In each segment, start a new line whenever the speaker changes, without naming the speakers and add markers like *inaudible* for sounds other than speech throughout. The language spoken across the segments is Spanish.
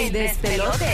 El despelote.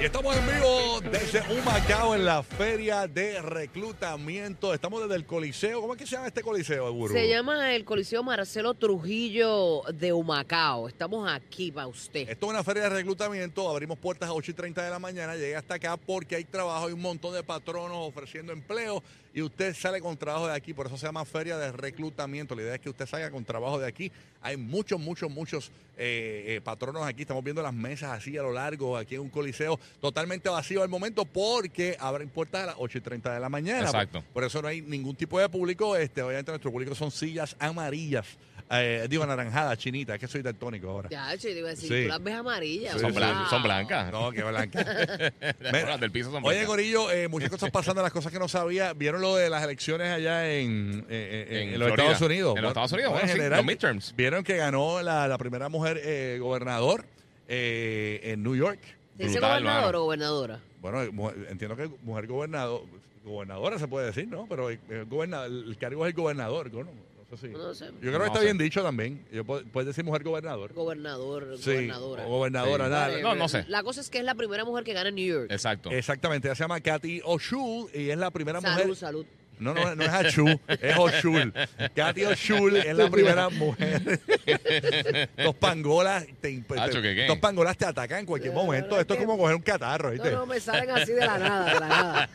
Y estamos en vivo desde Humacao en la feria de reclutamiento. Estamos desde el Coliseo. ¿Cómo es que se llama este Coliseo, Guru?
Se llama el Coliseo Marcelo Trujillo de Humacao. Estamos aquí para usted.
Esto es una feria de reclutamiento. Abrimos puertas a 8 y 30 de la mañana. Llegué hasta acá porque hay trabajo. Hay un montón de patronos ofreciendo empleo. Y usted sale con trabajo de aquí. Por eso se llama feria de reclutamiento. La idea es que usted salga con trabajo de aquí. Hay muchos, muchos, muchos eh, eh, patronos aquí. Estamos viendo las mesas así a lo largo. Aquí en un coliseo totalmente vacío al momento porque abren puertas a las 8 y 30 de la mañana.
Exacto.
Por, por eso no hay ningún tipo de público. Este, obviamente nuestro público son sillas amarillas. Eh, digo anaranjadas, chinitas. Es que soy daltónico ahora.
Ya, yo iba a decir,
Sí.
tú las ves amarillas.
Sí,
Son,
sí.
blan- son blancas.
No, que blanca. *laughs*
Las
Mira,
bolas del piso son
Oye,
blancas.
Gorillo, eh, muchas cosas pasando, las cosas que no sabía. ¿Vieron lo de las elecciones allá en, eh, eh, en,
En
los
Florida.
Estados Unidos?
En los Estados Unidos, bueno, sí, los midterms.
Vieron que ganó la, la primera mujer eh, gobernador eh, en New York.
¿Dice
Brutal,
gobernador
mano.
o gobernadora?
Bueno, eh, entiendo que mujer gobernador, gobernadora se puede decir, ¿no? Pero el, el goberna- el cargo es el gobernador, ¿no? No sé. Yo creo que está
sé.
bien dicho también. Yo, pu- puedes decir mujer gobernador.
Gobernador,
Sí,
gobernadora.
o gobernadora,
Sí.
nada.
No, no sé.
La cosa es que es la primera mujer que gana en New York.
Exacto.
Exactamente, ella se llama Kathy O'Shul y es la primera
Salud,
mujer.
salud.
No, no, no es Achul, es O'Shul. Kathy O'Shul es la primera mujer. Dos pangolas te, imp-
Acho, ¿qué, qué?
dos pangolas te atacan en cualquier
No,
momento.
no,
Esto es como coger un catarro,
No,
¿viste?
no, me salen así de la nada, de la nada.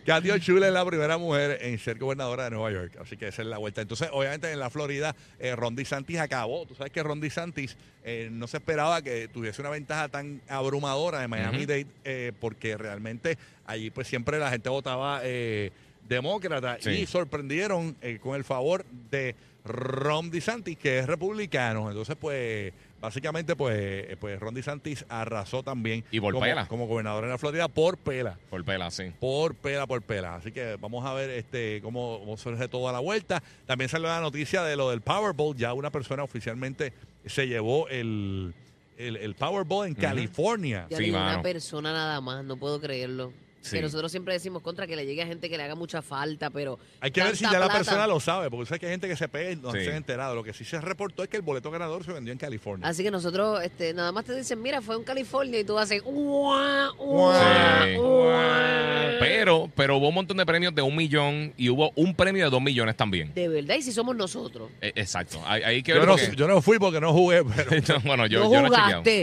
*laughs*
Kathy O'Shul es la primera mujer en ser gobernadora de Nueva York. Así que esa es la vuelta. Entonces, obviamente, en la Florida, eh, Ron DeSantis acabó. Tú sabes que Ron DeSantis eh, no se esperaba que tuviese una ventaja tan abrumadora de Miami-Dade eh, porque realmente allí pues siempre la gente votaba eh, demócrata
Sí.
y sorprendieron eh, con el favor de Ron DeSantis, que es republicano. Entonces, pues, básicamente, pues, eh, pues Ron DeSantis arrasó también
Y por
como,
pela.
como gobernador en la Florida por pela
Por pela, sí.
por pela por pela. Así que vamos a ver este cómo, cómo surge toda la vuelta. También salió la noticia de lo del Powerball. Ya una persona oficialmente se llevó el, el, el Powerball en California.
Ya
Sí,
ni una persona nada más, no puedo creerlo.
Sí.
Que nosotros siempre decimos contra que le llegue a gente que le haga mucha falta, pero.
Hay que ver si ya la persona lo sabe, porque sabes que hay gente que se pega y no
Sí.
se ha enterado. Lo que sí se reportó es que el boleto ganador se vendió en California.
Así que nosotros, este, nada más te dicen, mira, fue en California y tú haces. "Uah, uah,
Sí.
uah".
Pero, pero hubo un montón de premios de un millón y hubo un premio de dos millones también.
De verdad, y si somos nosotros.
Eh, exacto. Hay, hay que
yo,
ver
no,
porque-
yo no fui porque no jugué, pero *laughs*
No, bueno, yo,
no
yo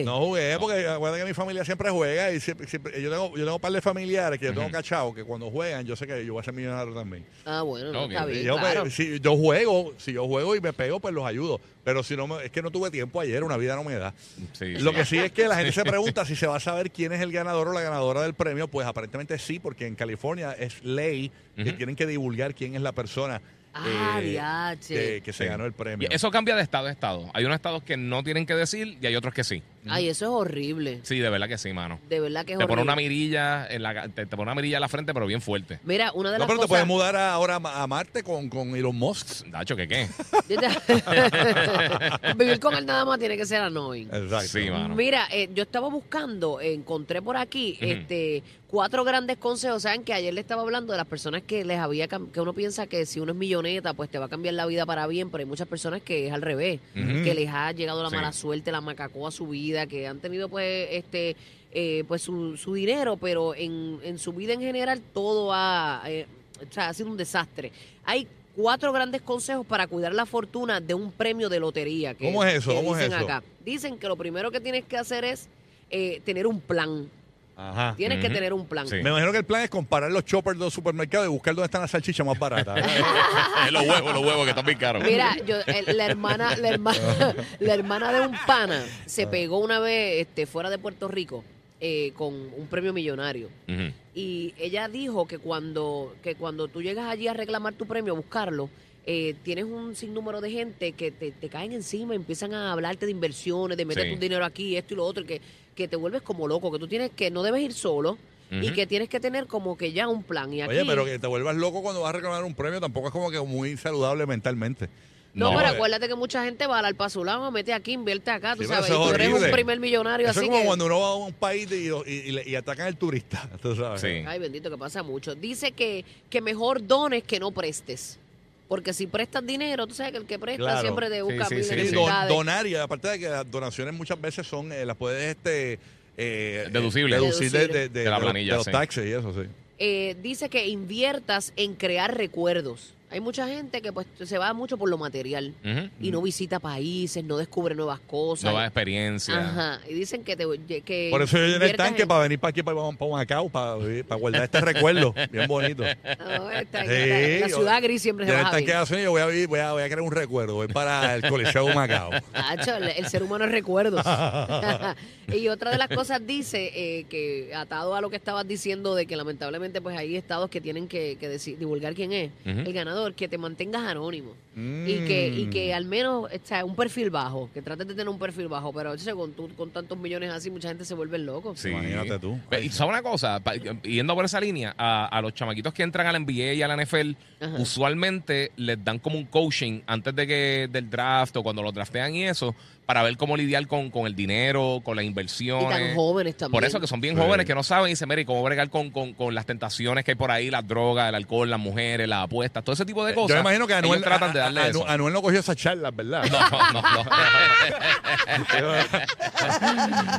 no
jugué porque acuérdate que mi familia siempre juega y siempre, siempre- yo tengo yo tengo un par de familiares que yo tengo cachado que cuando juegan yo sé que yo voy a ser millonario también.
Ah, bueno, no,
Ok.
está
Y
bien,
yo,
claro.
pues, si yo juego, si yo juego y me pego, pues los ayudo. Pero si no, me- es que no tuve tiempo ayer, una vida no me da.
Sí,
Lo
sí.
que sí es que la gente se pregunta si se va a *laughs* saber quién es el ganador o la ganadora del premio. Pues aparentemente sí, porque en California es ley que
Ujú.
tienen que divulgar quién es la persona
Ah,
eh,
diache.
que, que se
Sí.
ganó el premio.
Y eso cambia de estado a estado. Hay unos estados que no tienen que decir y hay otros que sí.
Ay, eso es horrible.
Sí, de verdad que sí, mano.
De verdad que es
Te
horrible.
pone una mirilla en la, te, te pone una mirilla en la frente, pero bien fuerte.
Mira, una de
no,
las
pero te
cosas...
puedes mudar a- ahora a Ma- a Marte con, con Elon Musk.
Dacho, ¿qué qué? *laughs*
Vivir con él nada más tiene que ser annoying.
Exacto.
Sí, mano.
Mira, eh, yo estaba buscando, eh, encontré por aquí este cuatro grandes consejos. Saben que ayer le estaba hablando de las personas que les había que uno piensa que si uno es milloneta, pues te va a cambiar la vida para bien, pero hay muchas personas que es al revés, que les ha llegado la
Sí.
mala suerte, la macacó a su vida, que han tenido pues este eh, pues su, su dinero, pero en, en su vida en general todo ha, eh, o sea, ha sido un desastre. Hay cuatro grandes consejos para cuidar la fortuna de un premio de lotería. Que,
¿Cómo es eso?
que
¿Cómo es
dicen
eso?
acá. Dicen que lo primero que tienes que hacer es eh, tener un plan.
Ajá.
Tienes que tener un plan.
Sí.
Me imagino que el plan es comparar los choppers de los supermercados y buscar dónde están las salchichas más baratas. *laughs*
los huevos, los huevos que están bien caros.
Mira, yo, el- la hermana, la hermana, *laughs* la hermana de un pana se pegó una vez este, fuera de Puerto Rico eh, con un premio millonario.
Ujú.
Y ella dijo que cuando, que cuando tú llegas allí a reclamar tu premio, a buscarlo, eh, tienes un sinnúmero de gente que te, te caen encima, empiezan a hablarte de inversiones, de meter
Sí.
tu dinero aquí, esto y lo otro, y que, que te vuelves como loco, que tú tienes que, no debes ir solo y que tienes que tener como que ya un plan. Y aquí,
Oye, pero que te vuelvas loco cuando vas a reclamar un premio tampoco es como que muy saludable mentalmente.
No,
No,
pero
eh.
acuérdate que mucha gente va al lado, mete aquí, invierte acá, tú
Sí,
sabes,
eso
y tú eres un primer millonario,
Eso
así
es como
que...
cuando uno va a un país y, y- y le- y atacan al turista, *laughs* tú sabes.
Sí.
Ay, bendito, que pasa mucho. Dice que, que mejor dones que no prestes. Porque si prestas dinero, tú sabes que el que presta
Claro.
siempre te busca
Sí,
mil
sí, sí,
Sí,
sí.
don-
necesidades.
donar y aparte de que las donaciones muchas veces son, eh, las puedes este, eh,
Deducible.
deducir de, de- de-
De la
de los-
planilla,
de los
sí.
taxes y eso, sí.
Eh, dice que inviertas en crear recuerdos. Hay mucha gente que pues se va mucho por lo material y no visita países, no descubre nuevas cosas.
Nueva experiencia.
Ajá. Y dicen que te que
Por eso yo llené el tanque
en-
para venir para aquí, para, para Macao, para, para guardar este recuerdo *laughs* bien bonito.
No, está en
Sí,
la, la ciudad gris siempre se
Llené el tanque de yo voy a, vivir- voy, a, voy a crear un recuerdo. Voy para el Coliseo de Macao.
El, el ser humano es recuerdos. *laughs* *laughs* y otra de las cosas dice eh, que atado a lo que estabas diciendo de que lamentablemente pues hay estados que tienen que, divulgar quién es el ganador, que te mantengas anónimo
Mm.
y que y que al menos o sea, un perfil bajo, que trates de tener un perfil bajo, pero o sea, con, tu- con tantos millones así mucha gente se vuelve loco.
Sí.
Imagínate tú.
Y sabe una cosa, Pa- yendo por esa línea, a, a los chamaquitos que entran al NBA y a la NFL,
Ajá.
usualmente les dan como un coaching antes de que del draft o cuando los draftean y eso, para ver cómo lidiar con, con el dinero, con las
Y
inversiones.
tan jóvenes también.
Por eso que son bien
Sí.
jóvenes que no saben y dicen, mire, cómo bregar con, con, con las tentaciones que hay por ahí, las drogas, el alcohol, las mujeres, las apuestas, todo ese tipo de cosas.
Yo me imagino que Anuel,
tratan de darle
a- a-
eso.
Anuel no cogió esas charlas, ¿verdad?
No, no, no. *laughs*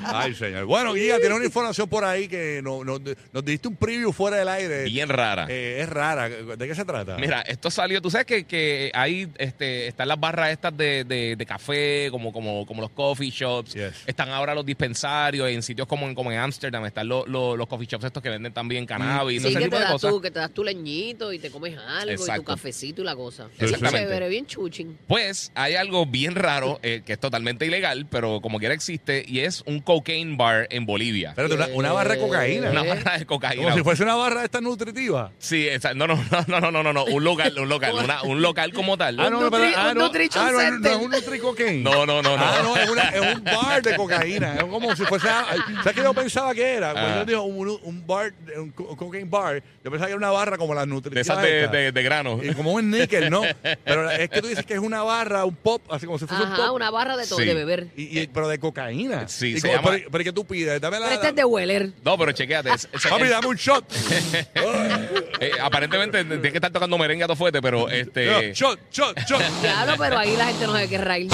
Ay, señor. Bueno, Guía, tiene una información por ahí que no- no- nos diste un preview fuera del aire.
Bien rara.
Eh, es rara. ¿De qué se trata?
Mira, esto salió, tú sabes que, que ahí este, están las barras estas de, de- de café, como, como, como los coffee shops.
Yes.
Están ahora los dispensarios en sitios como en, como en Amsterdam. Están los, los, los coffee shops estos que venden también cannabis.
Sí,
ese
que
tipo
te,
de
das
cosas.
tu, que te das tu leñito y te comes algo y tu
Exacto
y la cosa. Chévere, bien chuchín.
Pues hay algo bien raro eh, que es totalmente ilegal, pero como quiera existe, y es un cocaine bar en Bolivia.
Espérate, una, barra de cocaína.
Una barra de cocaína.
Como si fuese una barra de esta nutritiva.
Sí, esa- no, no, no, no, no, no, un local, un local, una- un local como tal.
Ah, no, ah, no,
ah, no,
ah,
no, no, es un nutricocaine.
No, no, no, no.
Ah, es, una- un bar de cocaína. Es como si fuese. ¿Sabes qué yo pensaba que era? Cuando
ah.
yo dijo un, bar, un cocaine bar, yo pensaba que era una barra como
la
nutritiva.
Esas de grano.
Y como un níquel, ¿no? Pero es que tú dices que es una barra, un pop, así como si fuese un pop.
una barra de todo,
Sí.
de beber.
Y, y- pero de cocaína.
Sí,
Y
se
como-
llama-
pero, pero ¿qué tú pides? Dame la.
Pero este es de Weller.
No, pero chequéate. es- es-
Papi, dame un shot. *laughs*
eh, aparentemente tiene que estar tocando merengue a todo fuerte, pero este.
shot, shot, shot.
Claro, pero ahí la gente no se querrá ir.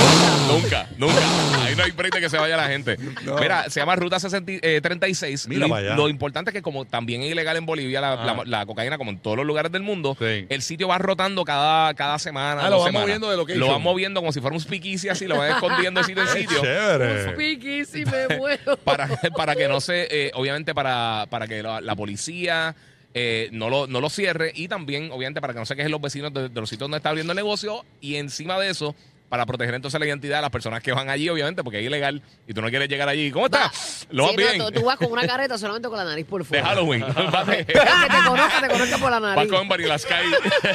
Nunca, nunca. Ahí no hay break de que se vaya la gente.
No.
Mira, se llama Ruta 60, eh, 36.
Mira
lo,
para allá.
lo importante es que como también es ilegal en Bolivia la, la- la cocaína, como en todos los lugares del mundo,
Sí.
el sitio va rotando cada, cada semana.
Ah, lo van moviendo de location.
Lo van moviendo como si fuera un speakeasy así, lo van escondiendo de sitio en sitio.
chévere.
Piqui, si me *laughs* muero.
para, para que no se, eh, obviamente para, para que la, la policía eh, no, lo, no lo cierre y también, obviamente, para que no se quejen los vecinos de, de los sitios donde está abriendo el negocio y encima de eso, para proteger entonces la identidad de las personas que van allí, obviamente, porque es ilegal y tú no quieres llegar allí. ¿Cómo estás? Lo vas
Sí, no,
bien.
tú, tú vas con una careta solamente con la nariz por
de
fuera.
Halloween. *laughs* vas, de-
que te conozca, te conozca por la
vas
nariz.
con Vanilla Sky.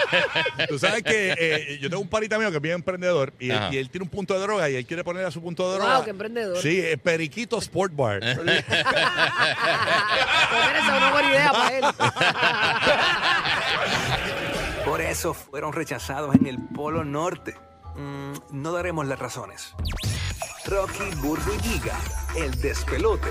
*laughs*
Tú sabes que eh, yo tengo un parita mío que es bien emprendedor y él,
Ajá.
y él tiene un punto de droga y él quiere poner a su punto de droga.
Wow, qué emprendedor.
Sí, eh, Periquito Sport Bar. *laughs*
Pues mira, esa es una buena idea para él.
Por eso fueron rechazados en el Polo Norte. Mm, no daremos las razones. Rocky, Burbu y Giga, el despelote.